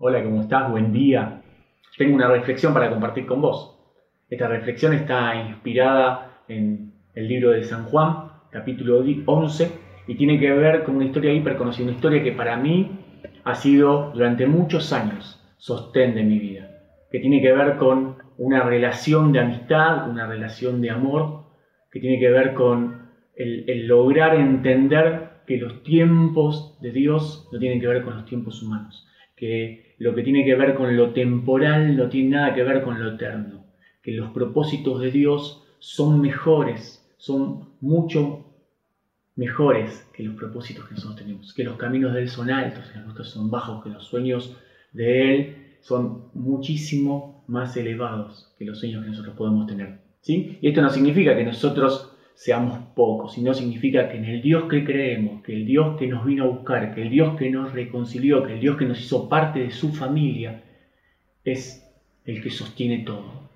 Hola, ¿cómo estás? Buen día. Tengo una reflexión para compartir con vos. Esta reflexión está inspirada en el libro de San Juan, capítulo 11, y tiene que ver con una historia hiperconocida, una historia que para mí ha sido durante muchos años sostén de mi vida, que tiene que ver con una relación de amistad, una relación de amor, que tiene que ver con el, lograr entender que los tiempos de Dios no tienen que ver con los tiempos humanos, que lo que tiene que ver con lo temporal no tiene nada que ver con lo eterno, que los propósitos de Dios son mejores, son mucho mejores que los propósitos que nosotros tenemos, que los caminos de Él son altos, que los nuestros son bajos, que los sueños de Él son muchísimo más elevados que los sueños que nosotros podemos tener. ¿sí? Y esto no significa que nosotros seamos pocos, sino significa que en el Dios que creemos, que el Dios que nos vino a buscar, que el Dios que nos reconcilió, que el Dios que nos hizo parte de su familia, es el que sostiene todo.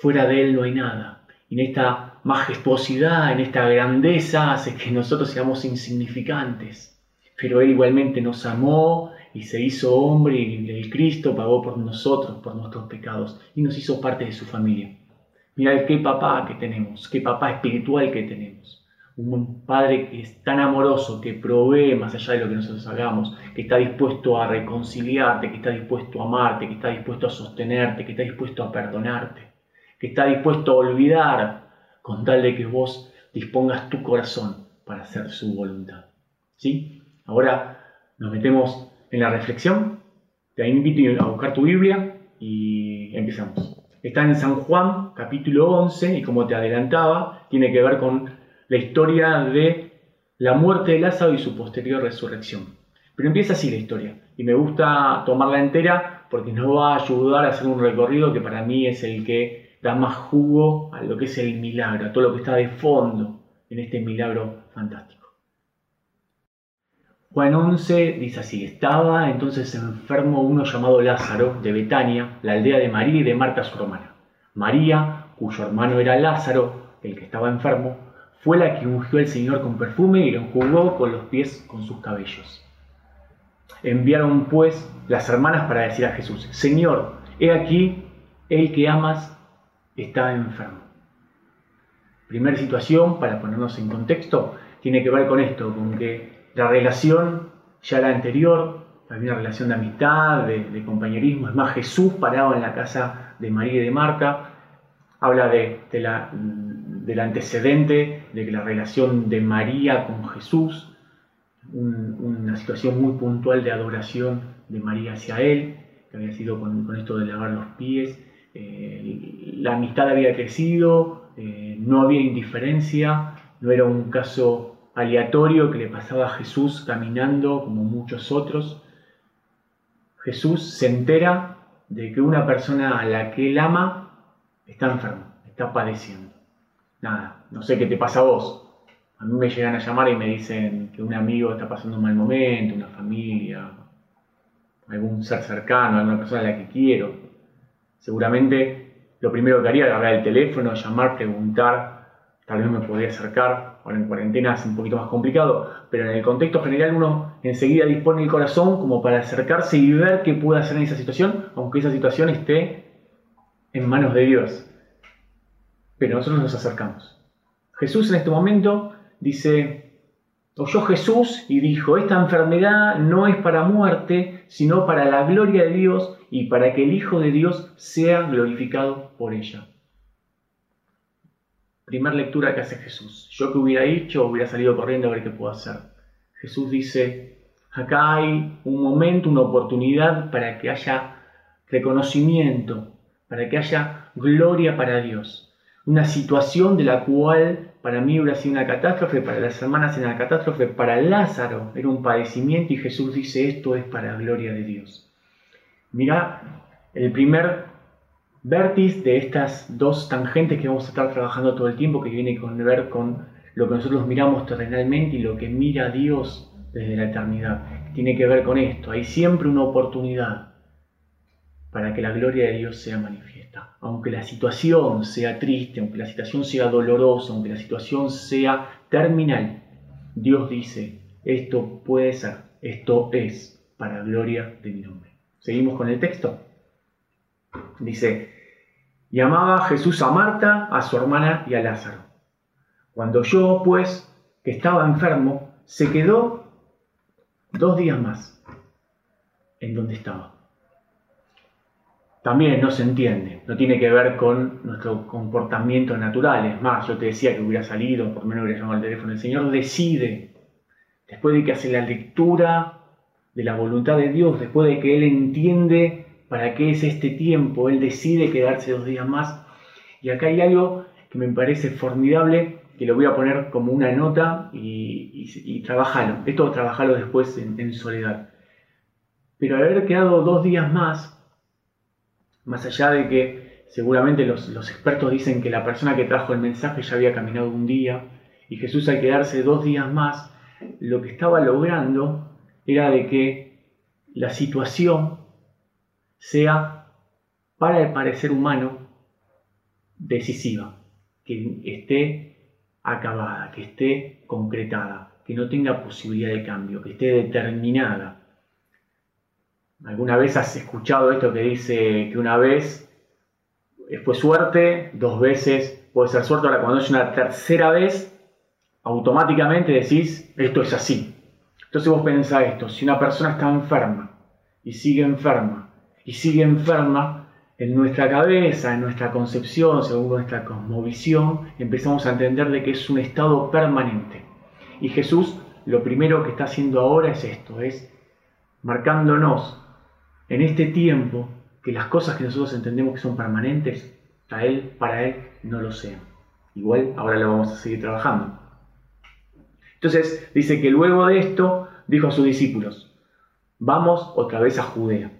Fuera de Él no hay nada. Y en esta majestuosidad, en esta grandeza, hace que nosotros seamos insignificantes. Pero Él igualmente nos amó y se hizo hombre y el Cristo pagó por nosotros, por nuestros pecados, y nos hizo parte de su familia. Mira qué papá que tenemos, qué papá espiritual que tenemos. Un padre que es tan amoroso, que provee más allá de lo que nosotros hagamos, que está dispuesto a reconciliarte, que está dispuesto a amarte, que está dispuesto a sostenerte, que está dispuesto a perdonarte, que está dispuesto a olvidar con tal de que vos dispongas tu corazón para hacer su voluntad. ¿Sí? Ahora nos metemos en la reflexión. Te invito a buscar tu Biblia y empezamos. Está en San Juan, capítulo 11, y como te adelantaba, tiene que ver con la historia de la muerte de Lázaro y su posterior resurrección. Pero empieza así la historia, y me gusta tomarla entera porque nos va a ayudar a hacer un recorrido que para mí es el que da más jugo a lo que es el milagro, a todo lo que está de fondo en este milagro fantástico. Juan 11 dice así, estaba entonces enfermo uno llamado Lázaro de Betania, la aldea de María y de Marta su hermana. María, cuyo hermano era Lázaro, el que estaba enfermo, fue la que ungió al Señor con perfume y lo enjugó con los pies con sus cabellos. Enviaron pues las hermanas para decir a Jesús, Señor, he aquí, el que amas está enfermo. Primera situación, para ponernos en contexto, tiene que ver con esto, con que la relación, ya la anterior, había una relación de amistad, de, compañerismo. Es más, Jesús parado en la casa de María y de Marta, habla de, la, del antecedente, de la relación de María con Jesús, una situación muy puntual de adoración de María hacia él, que había sido con, esto de lavar los pies. Eh, la amistad había crecido, eh, no había indiferencia, no era un caso aleatorio que le pasaba a Jesús caminando como muchos otros. Jesús se entera de que una persona a la que él ama está enferma, está padeciendo. Nada, no sé qué te pasa a vos. A mí me llegan a llamar y me dicen que un amigo está pasando un mal momento, una familia, algún ser cercano, alguna persona a la que quiero. Seguramente lo primero que haría es agarrar el teléfono, llamar, preguntar tal vez me podría acercar, ahora en cuarentena es un poquito más complicado, pero en el contexto general uno enseguida dispone el corazón como para acercarse y ver qué puede hacer en esa situación, aunque esa situación esté en manos de Dios. Pero nosotros nos acercamos. Jesús en este momento dice, oyó Jesús y dijo, esta enfermedad no es para muerte, sino para la gloria de Dios y para que el Hijo de Dios sea glorificado por ella. Primer lectura que hace Jesús. Yo que hubiera hecho, hubiera salido corriendo a ver qué puedo hacer. Jesús dice, acá hay un momento, una oportunidad para que haya reconocimiento, para que haya gloria para Dios. Una situación de la cual para mí hubiera sido una catástrofe, para las hermanas era una catástrofe, para Lázaro era un padecimiento y Jesús dice esto es para gloria de Dios. Mira, el primer vértice de estas dos tangentes que vamos a estar trabajando todo el tiempo, que viene con ver con lo que nosotros miramos terrenalmente y lo que mira Dios desde la eternidad. Tiene que ver con esto. Hay siempre una oportunidad para que la gloria de Dios sea manifiesta. Aunque la situación sea triste, aunque la situación sea dolorosa, aunque la situación sea terminal, Dios dice, esto puede ser, esto es para gloria de mi nombre. Seguimos con el texto. Dice, llamaba Jesús a Marta, a su hermana y a Lázaro. Cuando yo, pues, que estaba enfermo, se quedó dos días más en donde estaba. También no se entiende, no tiene que ver con nuestro comportamiento natural. Es más, yo te decía que hubiera salido, por menos hubiera llamado al teléfono. El Señor decide, después de que hace la lectura de la voluntad de Dios, después de que Él entiende para qué es este tiempo, Él decide quedarse dos días más. Y acá hay algo que me parece formidable, que lo voy a poner como una nota y, y. Esto trabajarlo después en, soledad. Pero al haber quedado dos días más, más allá de que seguramente los, los, expertos dicen que la persona que trajo el mensaje ya había caminado un día y Jesús al quedarse dos días más, lo que estaba logrando era de que la situación sea para el parecer humano decisiva, que esté acabada, que esté concretada, que no tenga posibilidad de cambio, que esté determinada. ¿Alguna vez has escuchado esto que dice que una vez fue suerte, dos veces puede ser suerte, ahora cuando es una tercera vez, automáticamente decís, esto es así. Entonces vos pensás esto, si una persona está enferma y sigue enferma y sigue enferma, en nuestra cabeza, en nuestra concepción, según nuestra cosmovisión, empezamos a entender de que es un estado permanente. Y Jesús lo primero que está haciendo ahora es esto, es marcándonos en este tiempo que las cosas que nosotros entendemos que son permanentes, para Él, para Él no lo sean. Igual ahora lo vamos a seguir trabajando. Entonces dice que luego de esto dijo a sus discípulos, vamos otra vez a Judea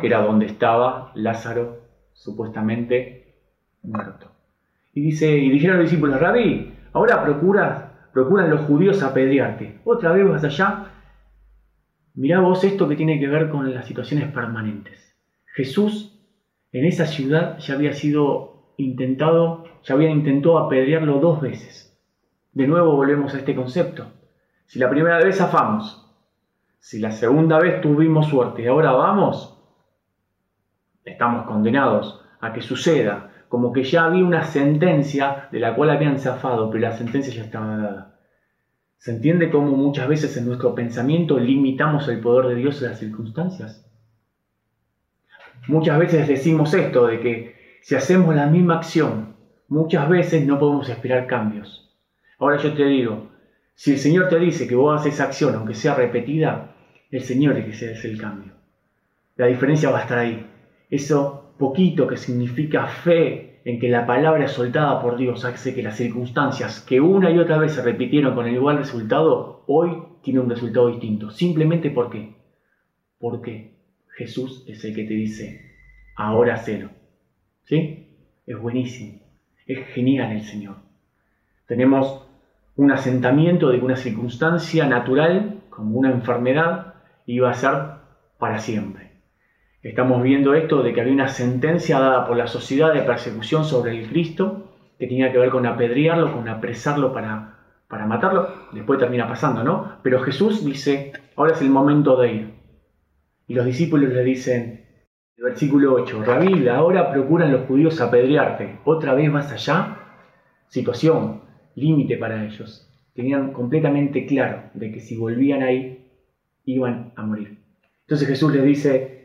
que era donde estaba Lázaro supuestamente muerto. Y dice, y dijeron los discípulos, Rabí, ahora procura, procuran los judíos apedrearte. Otra vez vas allá. Mirá vos esto que tiene que ver con las situaciones permanentes. Jesús en esa ciudad ya había sido intentado, ya habían intentado apedrearlo dos veces. De nuevo volvemos a este concepto. Si la primera vez zafamos, si la segunda vez tuvimos suerte y ahora vamos, estamos condenados a que suceda, como que ya había una sentencia de la cual habían zafado, pero la sentencia ya estaba dada. ¿Se entiende cómo muchas veces en nuestro pensamiento limitamos el poder de Dios en las circunstancias? Muchas veces decimos esto, de que si hacemos la misma acción, muchas veces no podemos esperar cambios. Ahora yo te digo, si el Señor te dice que vos haces acción, aunque sea repetida, el Señor es que se hace el cambio. La diferencia va a estar ahí eso poquito que significa fe en que la palabra soltada por Dios hace que las circunstancias que una y otra vez se repitieron con el igual resultado, hoy tiene un resultado distinto. Simplemente porque, porque Jesús es el que te dice, ahora cero. ¿Sí? Es buenísimo. Es genial el Señor. Tenemos un asentamiento de una circunstancia natural, como una enfermedad, iba a ser para siempre. Estamos viendo esto de que había una sentencia dada por la sociedad de persecución sobre el Cristo que tenía que ver con apedrearlo, con apresarlo para, para matarlo. Después termina pasando, ¿no? Pero Jesús dice, ahora es el momento de ir. Y los discípulos le dicen, el versículo 8, Rabí, ahora procuran los judíos apedrearte. ¿Otra vez vas allá? Situación, límite para ellos. Tenían completamente claro de que si volvían ahí, iban a morir. Entonces Jesús les dice,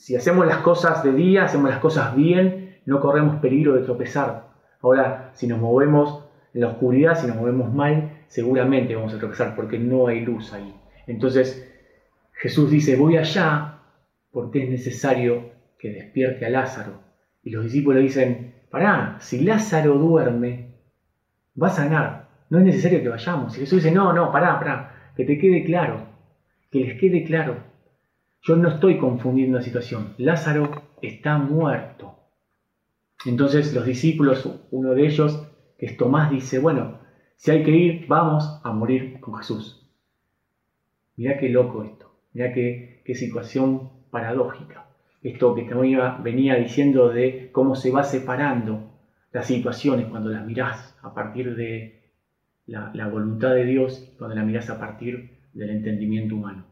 si hacemos las cosas de día, hacemos las cosas bien, no corremos peligro de tropezar. Ahora, si nos movemos en la oscuridad, si nos movemos mal, seguramente vamos a tropezar porque no hay luz ahí. Entonces, Jesús dice, voy allá porque es necesario que despierte a Lázaro. Y los discípulos dicen, pará, si Lázaro duerme, va a sanar. No es necesario que vayamos. Y Jesús dice, no, no, pará, pará, que te quede claro, que les quede claro yo no estoy confundiendo la situación. Lázaro está muerto. Entonces los discípulos, uno de ellos, que es Tomás, dice, bueno, si hay que ir, vamos a morir con Jesús. Mirá qué loco esto, mirá qué, qué situación paradójica. Esto que te venía diciendo de cómo se va separando las situaciones cuando las mirás a partir de la, la voluntad de Dios, cuando las mirás a partir del entendimiento humano.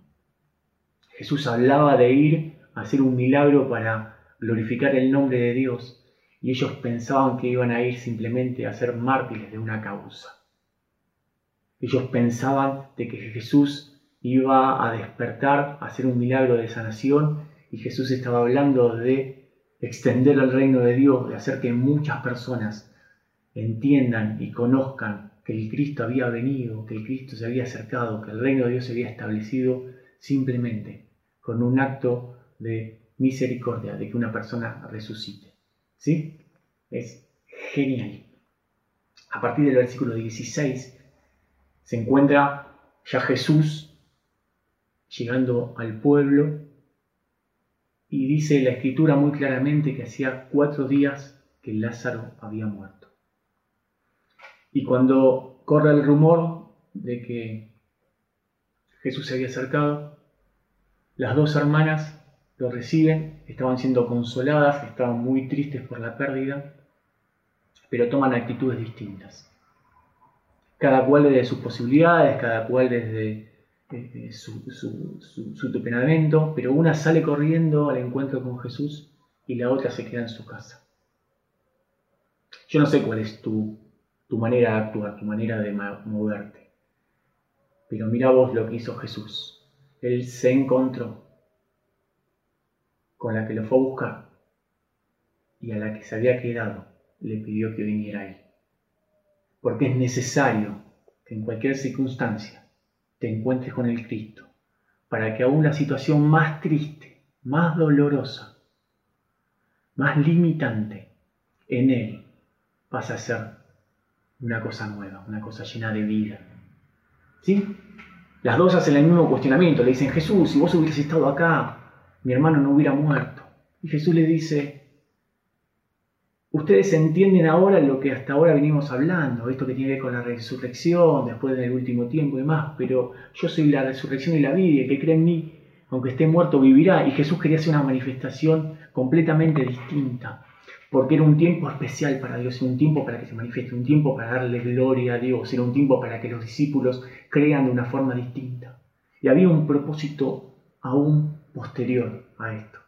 Jesús hablaba de ir hacer un milagro para glorificar el nombre de Dios y ellos pensaban que iban a ir simplemente a ser mártires de una causa. Ellos pensaban de que Jesús iba a despertar, a hacer un milagro de sanación y Jesús estaba hablando de extender el reino de Dios, de hacer que muchas personas entiendan y conozcan que el Cristo había venido, que el Cristo se había acercado, que el reino de Dios se había establecido simplemente con un acto de misericordia, de que una persona resucite. ¿Sí? Es genial. A partir del versículo 16 se encuentra ya Jesús llegando al pueblo y dice la escritura muy claramente que hacía cuatro días que Lázaro había muerto. Y cuando corre el rumor de que Jesús se había acercado, las dos hermanas lo reciben, estaban siendo consoladas, estaban muy tristes por la pérdida, pero toman actitudes distintas. Cada cual desde sus posibilidades, cada cual desde eh, su, su, su, pero una sale corriendo al encuentro con Jesús y la otra se queda en su casa. Yo no sé cuál es tu, tu manera de actuar, tu manera de moverte, pero mira vos lo que hizo Jesús. Él se encontró con la que lo fue a buscar y a la que se había quedado le pidió que viniera ahí. Porque es necesario que en cualquier circunstancia te encuentres con el Cristo, para que aún la situación más triste, más dolorosa, más limitante, en Él pasa a ser una cosa nueva, una cosa llena de vida. ¿Sí? Las dos hacen el mismo cuestionamiento, le dicen, Jesús, si vos hubieras estado acá, mi hermano no hubiera muerto. Y Jesús le dice, ustedes entienden ahora lo que hasta ahora venimos hablando, esto que tiene que ver con la resurrección, después del último tiempo y demás, pero yo soy la resurrección y la vida, y que cree en mí, aunque esté muerto, vivirá. Y Jesús quería hacer una manifestación completamente distinta, porque era un tiempo especial para Dios, era un tiempo para que se manifieste, un tiempo para darle gloria a Dios, era un tiempo para que los discípulos crean de una forma distinta. Y había un propósito aún posterior a esto.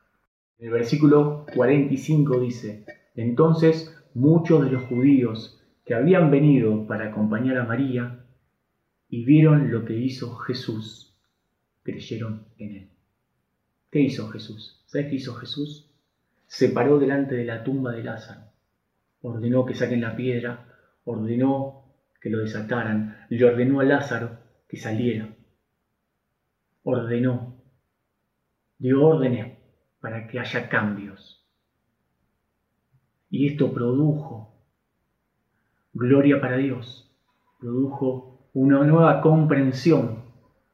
En el versículo 45 dice, entonces muchos de los judíos que habían venido para acompañar a María y vieron lo que hizo Jesús, creyeron en él. ¿Qué hizo Jesús? ¿Sabes qué hizo Jesús? Se paró delante de la tumba de Lázaro, ordenó que saquen la piedra, ordenó que lo desataran, le ordenó a Lázaro que saliera, ordenó dio órdenes para que haya cambios. Y esto produjo gloria para Dios, produjo una nueva comprensión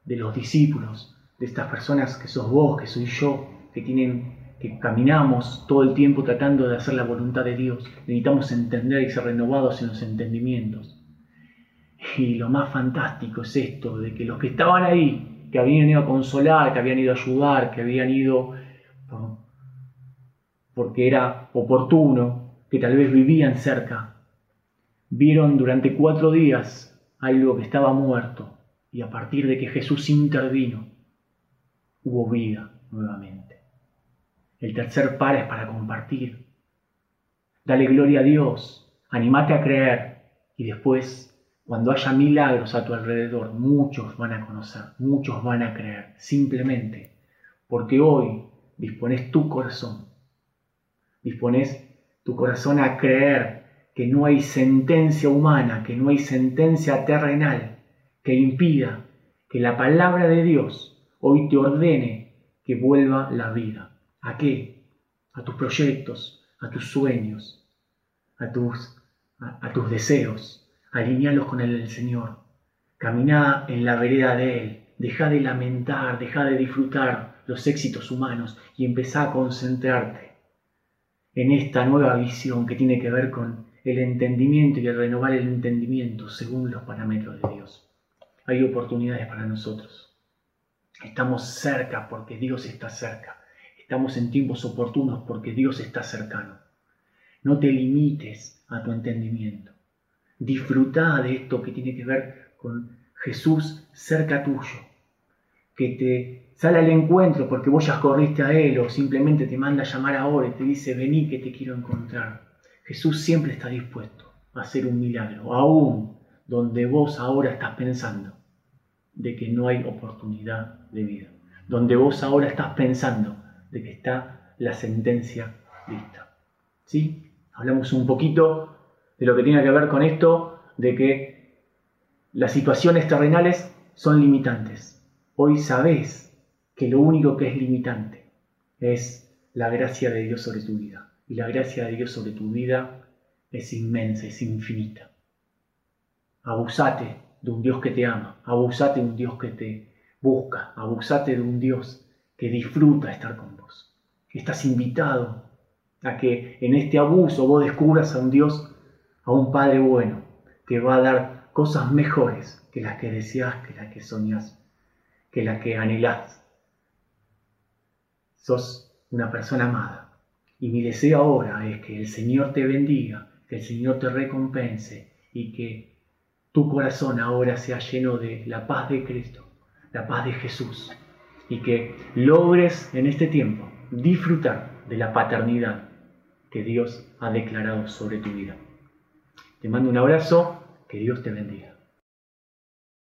de los discípulos, de estas personas que sos vos, que soy yo, que tienen que caminamos todo el tiempo tratando de hacer la voluntad de Dios. Necesitamos entender y ser renovados en los entendimientos. Y lo más fantástico es esto, de que los que estaban ahí que habían ido a consolar, que habían ido a ayudar, que habían ido porque era oportuno, que tal vez vivían cerca, vieron durante cuatro días algo que estaba muerto y a partir de que Jesús intervino, hubo vida nuevamente. El tercer par es para compartir. Dale gloria a Dios, animate a creer y después cuando haya milagros a tu alrededor, muchos van a conocer, muchos van a creer, simplemente porque hoy dispones tu corazón, dispones tu corazón a creer que no hay sentencia humana, que no hay sentencia terrenal que impida que la palabra de Dios hoy te ordene que vuelva la vida. ¿A qué? A tus proyectos, a tus sueños, a tus, a, tus deseos alinealos con el Señor. Camina en la vereda de Él. Deja de lamentar, deja de disfrutar los éxitos humanos y empezá a concentrarte en esta nueva visión que tiene que ver con el entendimiento y el renovar el entendimiento según los parámetros de Dios. Hay oportunidades para nosotros. Estamos cerca porque Dios está cerca. Estamos en tiempos oportunos porque Dios está cercano. No te limites a tu entendimiento. Disfruta de esto que tiene que ver con Jesús cerca tuyo. que te sale al encuentro porque vos ya corriste a Él o simplemente te manda a llamar ahora y te dice, vení que te quiero encontrar. Jesús siempre está dispuesto a hacer un milagro, aún donde vos ahora estás pensando de que no hay oportunidad de vida, donde vos ahora estás pensando de que está la sentencia lista. ¿Sí? Hablamos un poquito de lo que tiene que ver con esto, de que las situaciones terrenales son limitantes. Hoy sabés que lo único que es limitante es la gracia de Dios sobre tu vida. Y la gracia de Dios sobre tu vida es inmensa, es infinita. Abusate de un Dios que te ama, abusate de un Dios que te busca, abusate de un Dios que disfruta estar con vos. Estás invitado a que en este abuso vos descubras a un Dios, a un Padre bueno, que va a dar cosas mejores que las que deseas, que las que soñas, que las que anhelás sos una persona amada. Y mi deseo ahora es que el Señor te bendiga, que el Señor te recompense y que tu corazón ahora sea lleno de la paz de Cristo, la paz de Jesús, y que logres en este tiempo disfrutar de la paternidad que Dios ha declarado sobre tu vida. Te mando un abrazo, que Dios te bendiga.